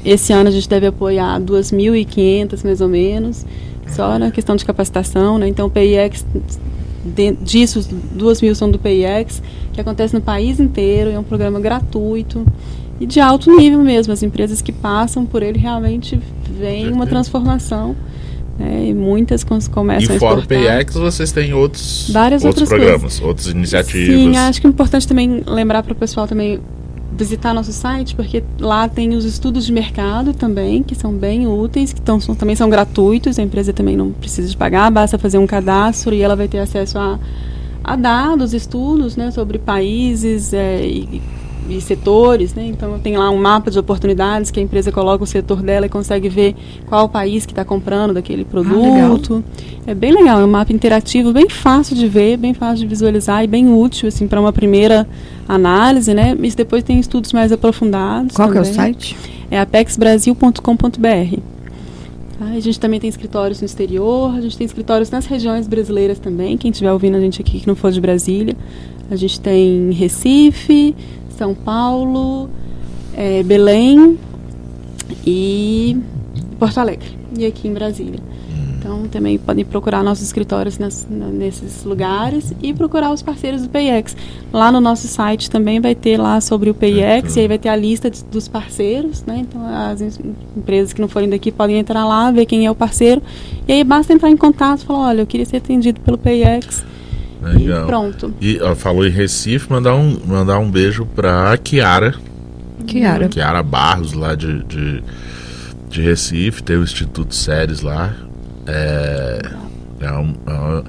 esse ano a gente deve apoiar 2.500 mais ou menos, só na questão de capacitação. Né? Então, o PIX, de, disso, 2 mil são do PIX, que acontece no país inteiro, é um programa gratuito e de alto nível mesmo. As empresas que passam por ele realmente veem uma transformação. Né? E muitas começam E a fora o exportar. PX, vocês têm outros, Várias outros programas, outras iniciativas. Sim, acho que é importante também lembrar para o pessoal também visitar nosso site, porque lá tem os estudos de mercado também, que são bem úteis, que tão, são- também são gratuitos, a empresa também não precisa de pagar, basta fazer um cadastro e ela vai ter acesso a, a dados, estudos né, sobre países é, e, e setores. Né? Então tem lá um mapa de oportunidades que a empresa coloca o setor dela e consegue ver qual o país que está comprando daquele produto. É bem legal, é um mapa interativo, bem fácil de ver, bem fácil de visualizar e bem útil assim para uma primeira análise, né? Mas depois tem estudos mais aprofundados. Qual que é o também. site? É apexbrasil.com.br. Tá? A gente também tem escritórios no exterior, a gente tem escritórios nas regiões brasileiras também. Quem estiver ouvindo a gente aqui que não for de Brasília, a gente tem Recife, São Paulo, eh, Belém e Porto Alegre. E aqui em Brasília. Então também podem procurar nossos escritórios nas- na- nesses lugares e procurar os parceiros do PIX. Lá no nosso site também vai ter lá sobre o PIX e aí vai ter a lista de- dos parceiros, né? Então as em- empresas que não forem daqui podem entrar lá, ver quem é o parceiro. E aí basta entrar em contato e falar, olha, eu queria ser atendido pelo PIX. Legal. E pronto. E ó, falou em Recife, mandar um, mandar um beijo pra Kiara. Kiara. Kiara Barros, lá de, de, de Recife, tem o Instituto Séries lá. É, é, um- é uma,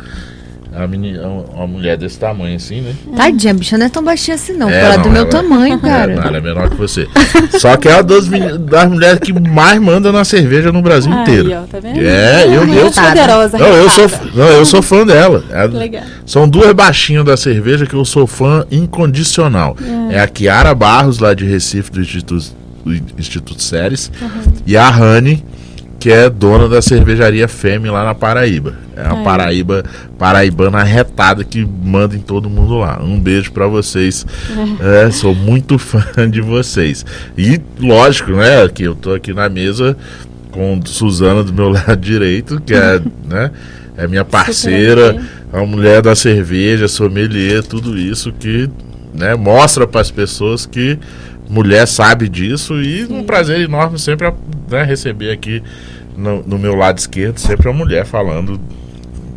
é uma, meni- é uma- mulher desse tamanho assim, né? Tadinha, a bicha não é tão baixinha assim, não. É, Fala não, do meu ela- tamanho, É, cara. não, ela é menor que você. Só que é uma das, das mulheres que mais manda na cerveja no Brasil inteiro. Aí, ó, tá vendo? É, eu- Muito eu- poderosa. Não, eu sou, não, eu sou fã dela. É- Legal. São duas baixinhas da cerveja que eu sou fã incondicional. É, a Kiara Barros, lá de Recife, do Instituto, do Instituto Séries, e a Rani, que é dona da cervejaria Femme lá na Paraíba. É uma Aí. Paraíba, paraibana arretada que manda em todo mundo lá. Um beijo pra vocês. É, sou muito fã de vocês. E lógico, né, que eu tô aqui na mesa com Suzana do meu lado direito, que é, né, é minha parceira, a mulher da cerveja, sommelier, tudo isso que, né, mostra para as pessoas que mulher sabe disso e um prazer enorme sempre né, receber aqui no, no, meu lado esquerdo sempre a mulher falando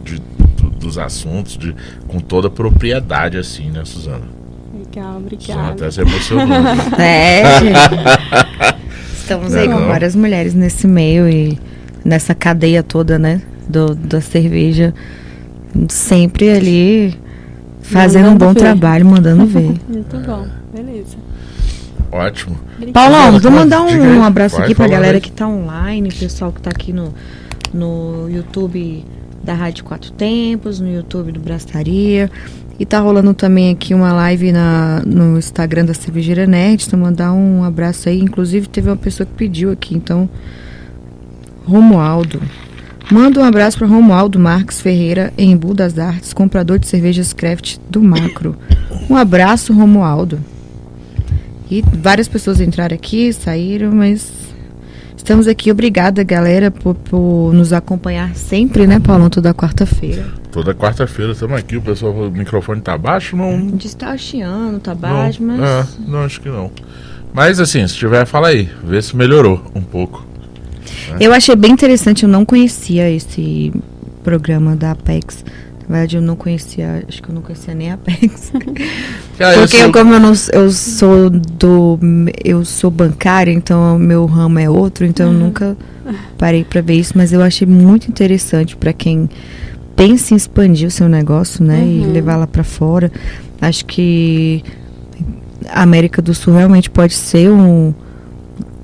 de, do, dos assuntos de, com toda propriedade assim, né, Suzana? Legal, obrigada. Suzana até se emocionou. né? É, gente. Estamos Não aí com não? várias mulheres nesse meio e nessa cadeia toda, né? Do, da cerveja. Sempre ali fazendo um Mandando bom ver. trabalho, mandando ver. Muito bom. Ótimo. Paulão, vou mandar um, um abraço vai aqui pra galera aí. que tá online, pessoal que tá aqui no, no YouTube da Rádio Quatro Tempos, no YouTube do Brastaria. E tá rolando também aqui uma live na, no Instagram da Cervejeira Nerd. Então mandar um abraço aí. Inclusive teve uma pessoa que pediu aqui, então. Romualdo. Manda um abraço para Romualdo Marques Ferreira, em Embu das Artes, comprador de cervejas craft do Macro. Um abraço, Romualdo. E várias pessoas entraram aqui, saíram, mas estamos aqui. Obrigada, galera, por, por nos acompanhar sempre, né, Paulão? Toda quarta-feira. Toda quarta-feira estamos aqui, o pessoal, o microfone tá baixo? Não. Está chiando, tá não. baixo, mas. É, não, acho que não. Mas assim, se tiver, fala aí. Vê se melhorou um pouco. Eu achei bem interessante, eu não conhecia esse programa da Apex. Na verdade, eu não conhecia, acho que eu não conhecia nem a Apex. Ah, Porque eu, como eu, não, eu sou do. Eu sou bancária, então o meu ramo é outro, então eu nunca parei pra ver isso, mas eu achei muito interessante pra quem pensa em expandir o seu negócio, né? E Uhum. levar lá pra fora. Acho que a América do Sul realmente pode ser um,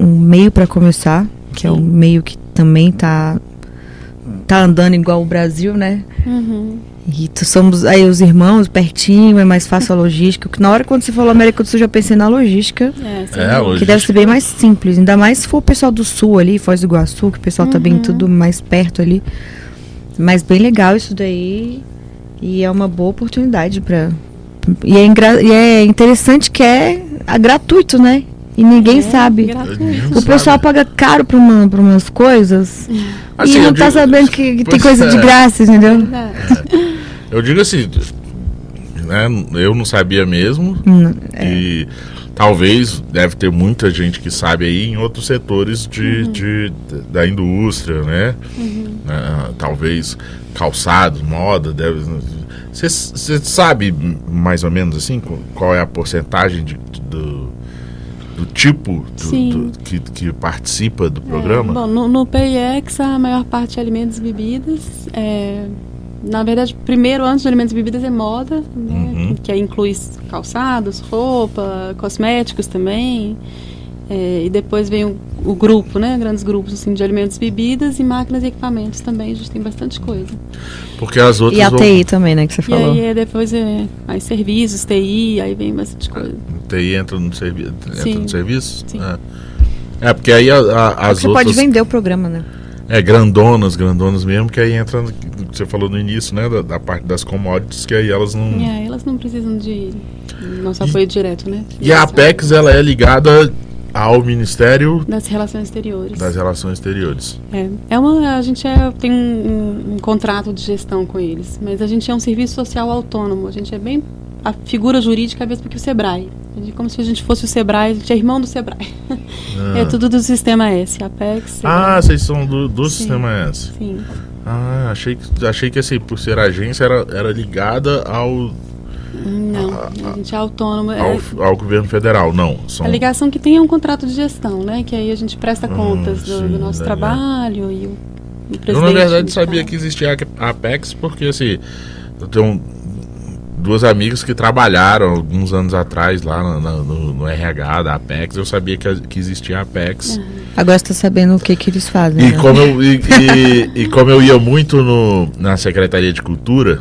um meio pra começar, que é um meio que também tá, tá andando igual o Brasil, né? Uhum. E tu somos aí os irmãos pertinho, é mais fácil a logística. Que Na hora quando você falou América do Sul, eu já pensei na logística. É, sem É, Que deve ser bem mais simples. Ainda mais se for o pessoal do sul ali, Foz do Iguaçu, que o pessoal tá bem tudo mais perto ali. Mas bem legal isso daí. E é uma boa oportunidade pra. E é, e é interessante que é a- gratuito, né? E ninguém É, sabe. gratuito. O pessoal paga caro pra, uma, pra umas coisas Assim, e não tá digo- sabendo que, que tem coisa de é. graça, entendeu? Verdade. Eu digo assim, né, eu não sabia mesmo Hum, e talvez deve ter muita gente que sabe aí em outros setores de, de- da indústria, né? Ah, talvez calçado, moda, deve. Você sabe mais ou menos assim qu- qual é a porcentagem de, do, do tipo do- do- que, que participa do programa? É, bom, no, no PIX a maior parte é alimentos e bebidas. É, na verdade, primeiro antes de alimentos e bebidas é moda, né, Uhum. que inclui calçados, roupa, cosméticos também. É, e depois vem o, o grupo, né? Grandes grupos assim, de alimentos e bebidas e máquinas e equipamentos também. A gente tem bastante coisa. Porque as outras E a vão- TI também, né, que você E falou. aí é, depois é mais serviços, TI, aí vem bastante coisa. TI entra no, servi entra Sim. no serviço? Sim. É. É, porque aí a- a- as você outras. pode vender o programa, né? É, grandonas, grandonas mesmo, que aí entra, no que você falou no início, né, da, da parte das commodities, que aí elas não... E aí elas não precisam de nosso. E- apoio direto, né? E a Apex, ela é ligada ao Ministério Das relações exteriores. das Relações Exteriores. É, é uma, a gente é, tem um, um- contrato de gestão com eles, mas a gente é um serviço social autônomo. A gente é bem a figura jurídica, mesmo que o Sebrae. A gente- como se a gente fosse o Sebrae, a gente é irmão do Sebrae. É tudo do Sistema S, Apex. Sebrae. Ah, vocês são do, do Sim. Sistema S. Sim. Ah, achei que, achei que assim, por ser agência, era, era ligada ao, Não, a gente é autônomo. É, ao, ao governo federal. Não, são... a ligação que tem é um contrato de gestão, né? Que aí a gente presta contas do, sim, do nosso legal. trabalho e o, o presidente. Eu, na verdade, sabia que existia a Apex porque, assim, eu tenho duas amigas que trabalharam alguns anos atrás lá no, no- no RH da Apex. Eu sabia que, que existia a Apex. Agora você tá sabendo o que que eles fazem, E né? como eu, e, e- e como eu ia muito no, na Secretaria de Cultura,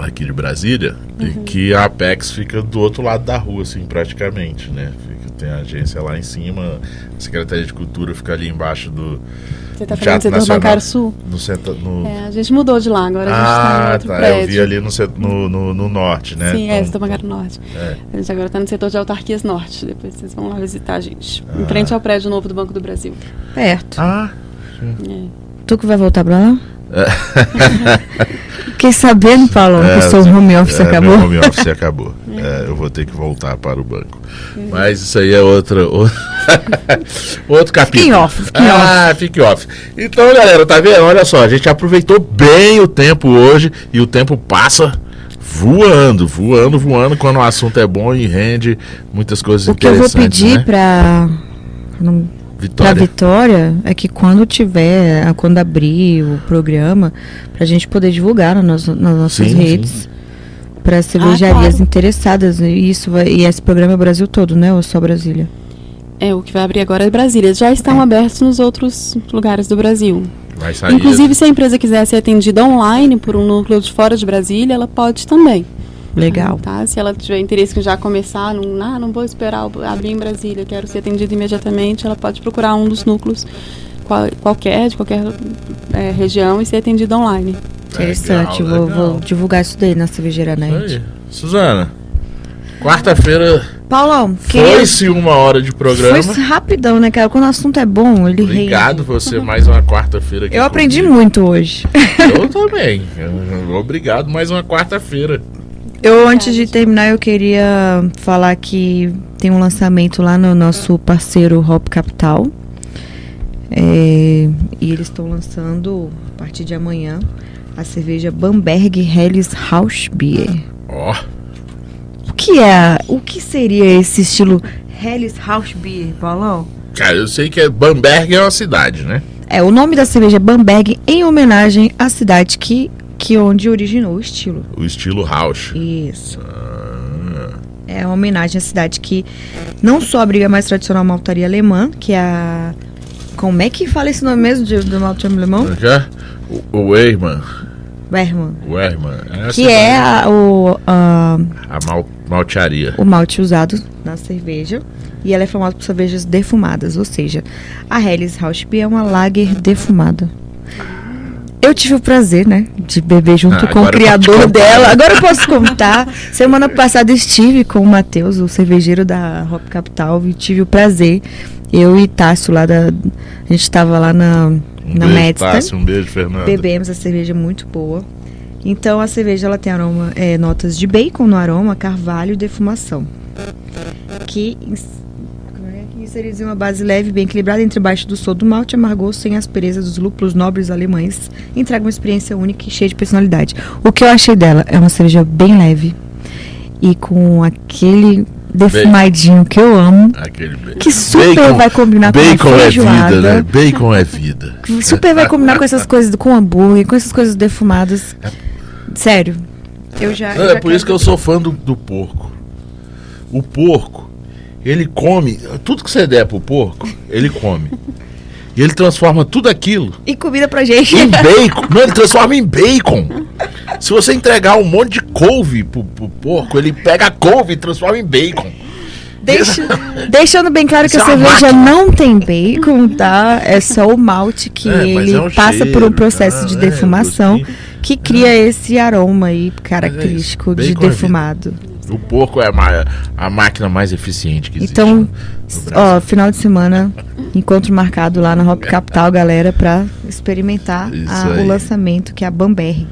aqui de Brasília, e que a Apex fica do outro lado da rua, assim, praticamente, né? Fica, tem a agência lá em cima, a Secretaria de Cultura fica ali embaixo do. Você está do falando do setor Nacional. bancário sul? No centro, no, É, a gente mudou de lá, agora a gente está em ah, outro tá. prédio. Eu vi ali no, set- no, no, no norte, né? Sim, é, Então, setor bancário norte. é. A gente agora está no setor de autarquias norte. Depois vocês vão lá visitar a gente. Ah. Em frente ao prédio novo do Banco do Brasil. Perto. Ah, É. Tu que vai voltar pra lá? Fiquei sabendo, Paulo, É, que o seu home office é, acabou. Meu home office acabou. É, eu vou ter que voltar para o banco. Mas isso aí é outra, o- outro capítulo. Fique off, fique ah, fique off. Então, galera, tá vendo? Olha só, a gente aproveitou bem o tempo hoje e o tempo passa voando, voando, voando quando o assunto é bom e rende muitas coisas O que eu vou interessantes. pedir né? pra, não- pra Vitória. Vitória é que quando tiver, quando abrir o programa, pra gente poder divulgar nas, nossas- nas nossas Sim, sim. redes. Para cervejarias claro. interessadas. E, isso vai, e esse programa é o Brasil todo, né? Ou só Brasília? É, o que vai abrir agora é Brasília. Já estão abertos nos outros lugares do Brasil. Vai sair. Inclusive, se a empresa quiser ser atendida online por um núcleo de fora de Brasília, ela pode também. Legal. Tá? Se ela tiver interesse em já começar, não, ah, não vou esperar abrir em Brasília, quero ser atendida imediatamente, ela pode procurar um dos núcleos qual- qualquer, de qualquer é, região e ser atendida online. Interessante. Legal, vou, legal. vou divulgar isso daí na cervejeira aí. Suzana, quarta-feira Paulão, que foi-se uma hora de programa. foi rapidão, né, cara? Quando o assunto é bom, ele rende. Obrigado você mais uma quarta-feira aqui. Eu aprendi comigo. muito hoje. Eu também. Obrigado mais uma quarta-feira. Eu, antes de terminar, eu queria falar que tem um lançamento lá no nosso parceiro Hop Capital. É, e eles estão lançando, a partir de amanhã, a cerveja Bamberg Helles House Beer. Ó, O que é? O que seria esse estilo Helles House Beer, Paulão? cara, eu sei que é Bamberg é uma cidade, né? É, o nome da cerveja é Bamberg em homenagem à cidade que, que onde originou o estilo. O estilo house. Isso. É uma homenagem à cidade que não só abriga a mais tradicional maltaria alemã, que é a. Como é que fala esse nome mesmo de, do maltaria alemão? Já? O, o Weirman. Berman. O Weirman. Essa Que é a- o, a- a mal, maltearia. o malte usado na cerveja. E ela é famosa por cervejas defumadas, ou seja, a Helles Rauschbier é uma lager defumada. Eu tive o prazer, né, de beber junto Ah, com o criador dela. Agora eu posso contar. Semana passada estive com o Matheus, o cervejeiro da Hop Capital, e tive o prazer. Eu e Tássio lá da. A gente estava lá na, Um na beijo, Medsta. Tássio, um beijo, Fernando. Bebemos a cerveja muito boa. Então a cerveja ela tem aroma, é, notas de bacon no aroma, carvalho e defumação. Que é em uma base leve, bem equilibrada entre baixo do sol do malte, amargou sem aspereza dos lúpulos nobres alemães, entrega uma experiência única e cheia de personalidade. O que eu achei dela é uma cerveja bem leve e com aquele defumadinho que eu amo, que super vai combinar com a Bacon é feijoada. vida, né? Bacon é vida. Super vai combinar com essas coisas com hambúrguer, com essas coisas defumadas. Sério. Eu já. Não, eu é já por isso que eu sou fã do, do porco. O porco, ele come. Tudo que você der pro porco, ele come. E ele transforma tudo aquilo E comida pra gente. em bacon. Não, ele transforma em bacon. Se você entregar um monte de couve pro, pro porco, ele pega a couve e transforma em bacon. Deixa- deixando bem claro que Isso a é uma cerveja máquina. não tem bacon, tá? É só o malte que É, ele é um passa por um cheiro, processo tá? de É, defumação que cria esse aroma aí característico é de é defumado. O porco é a, a máquina mais eficiente que existe. Então, ó, final de semana, encontro marcado lá na Hop Capital, galera, pra experimentar a- o lançamento, que é a Bamberg.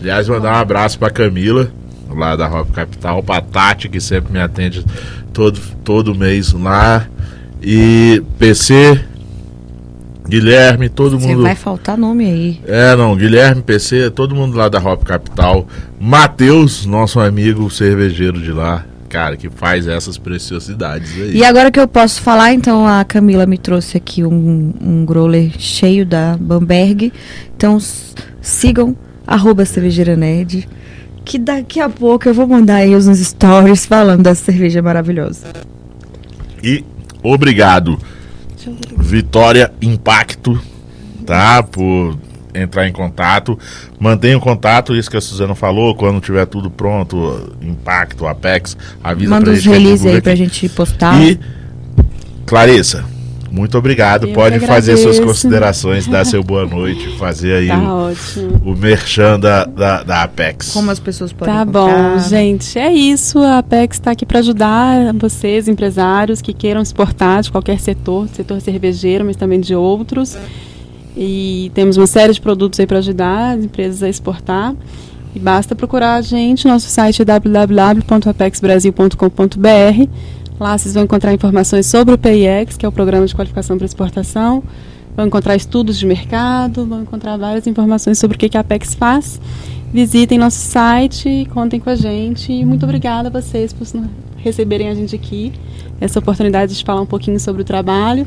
Aliás, mandar um abraço pra Camila, lá da Hop Capital, pra Tati, que sempre me atende todo, todo mês lá. E PC, Guilherme, todo Você mundo. vai faltar nome aí. É, não, Guilherme, PC, todo mundo lá da Hop Capital. Matheus, nosso amigo cervejeiro de lá, cara, que faz essas preciosidades aí. E agora que eu posso falar, então a Camila me trouxe aqui um, um growler cheio da Bamberg. Então sigam arroba cervejeira nerd. Que daqui a pouco eu vou mandar aí uns stories falando dessa cerveja maravilhosa. E obrigado, Vitória Impacto, tá? Por entrar em contato. Mantenha o contato, isso que a Suzana falou. Quando tiver tudo pronto, Impacto, Apex, avisa Manda pra gente. que a gente release aí pra gente postar. E, Clarissa, muito obrigado. Eu Pode fazer suas considerações, dar seu boa noite, fazer aí Tá o, ótimo. o merchan da, da, da Apex. Como as pessoas podem Tá encontrar. bom, gente. É isso. A Apex está aqui para ajudar vocês, empresários que queiram exportar de qualquer setor, setor cervejeiro, mas também de outros. E temos uma série de produtos aí para ajudar as empresas a exportar. E basta procurar a gente, nosso site é www.apexbrasil.com.br. Lá vocês vão encontrar informações sobre o PIX, que é o Programa de Qualificação para Exportação. Vão encontrar estudos de mercado, vão encontrar várias informações sobre o que a Apex faz. Visitem nosso site, contem com a gente. E muito obrigada a vocês por receberem a gente aqui. Essa oportunidade de falar um pouquinho sobre o trabalho.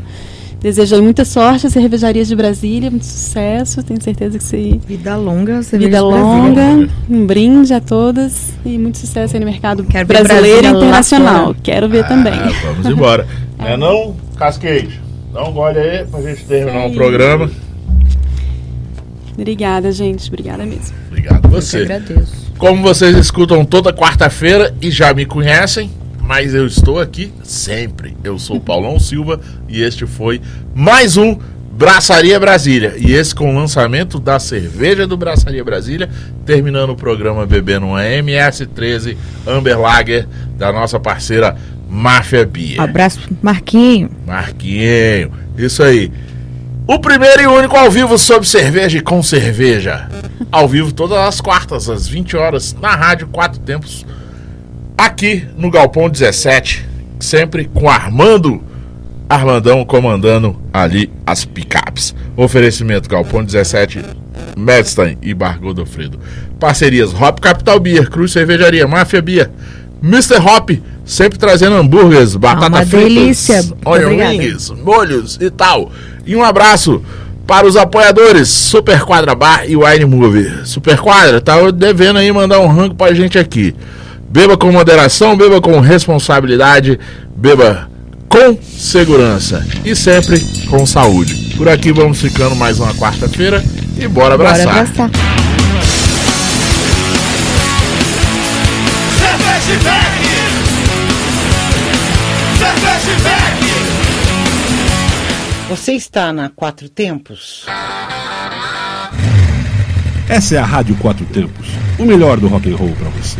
Desejo muita sorte às cervejarias de Brasília, muito sucesso, tenho certeza que você. Vida longa, Vida longa, um brinde a todas e muito sucesso aí no mercado Quero brasileiro e internacional. Quero ver ah, também. Vamos embora. é não, Cascade? Dá um gole aí pra gente terminar o programa. Obrigada, gente. Obrigada mesmo. Obrigado a você. Eu agradeço. Como vocês escutam toda quarta-feira e já me conhecem, mas eu estou aqui sempre. Eu sou o Paulão Silva e este foi mais um Braçaria Brasília. E esse com o lançamento da cerveja do Braçaria Brasília, terminando o programa bebendo uma MS13 Amber Lager da nossa parceira Máfia Bia. abraço, Marquinho. Marquinho, isso aí. O primeiro e único ao vivo sobre cerveja e com cerveja. Ao vivo todas as quartas, às 20 horas, na Rádio Quatro Tempos aqui no Galpão 17, sempre com Armando Armandão comandando ali as picapes. Oferecimento Galpão 17, Medstein e Bar Godofredo. Parcerias Hop Capital Beer, Cruz Cervejaria, Máfia Beer, Mr. Hop, sempre trazendo hambúrgueres, batata ah, fritas, delícia. onion rings, molhos e tal. E um abraço para os apoiadores Super Quadra Bar e Wine Movie. Super Quadra, tá devendo aí mandar um rango pra gente aqui. Beba com moderação, beba com responsabilidade, beba com segurança e sempre com saúde. Por aqui vamos ficando mais uma quarta-feira e bora abraçar. Bora abraçar. Você está na Quatro Tempos? Essa é a Rádio Quatro Tempos, o melhor do rock and roll para você.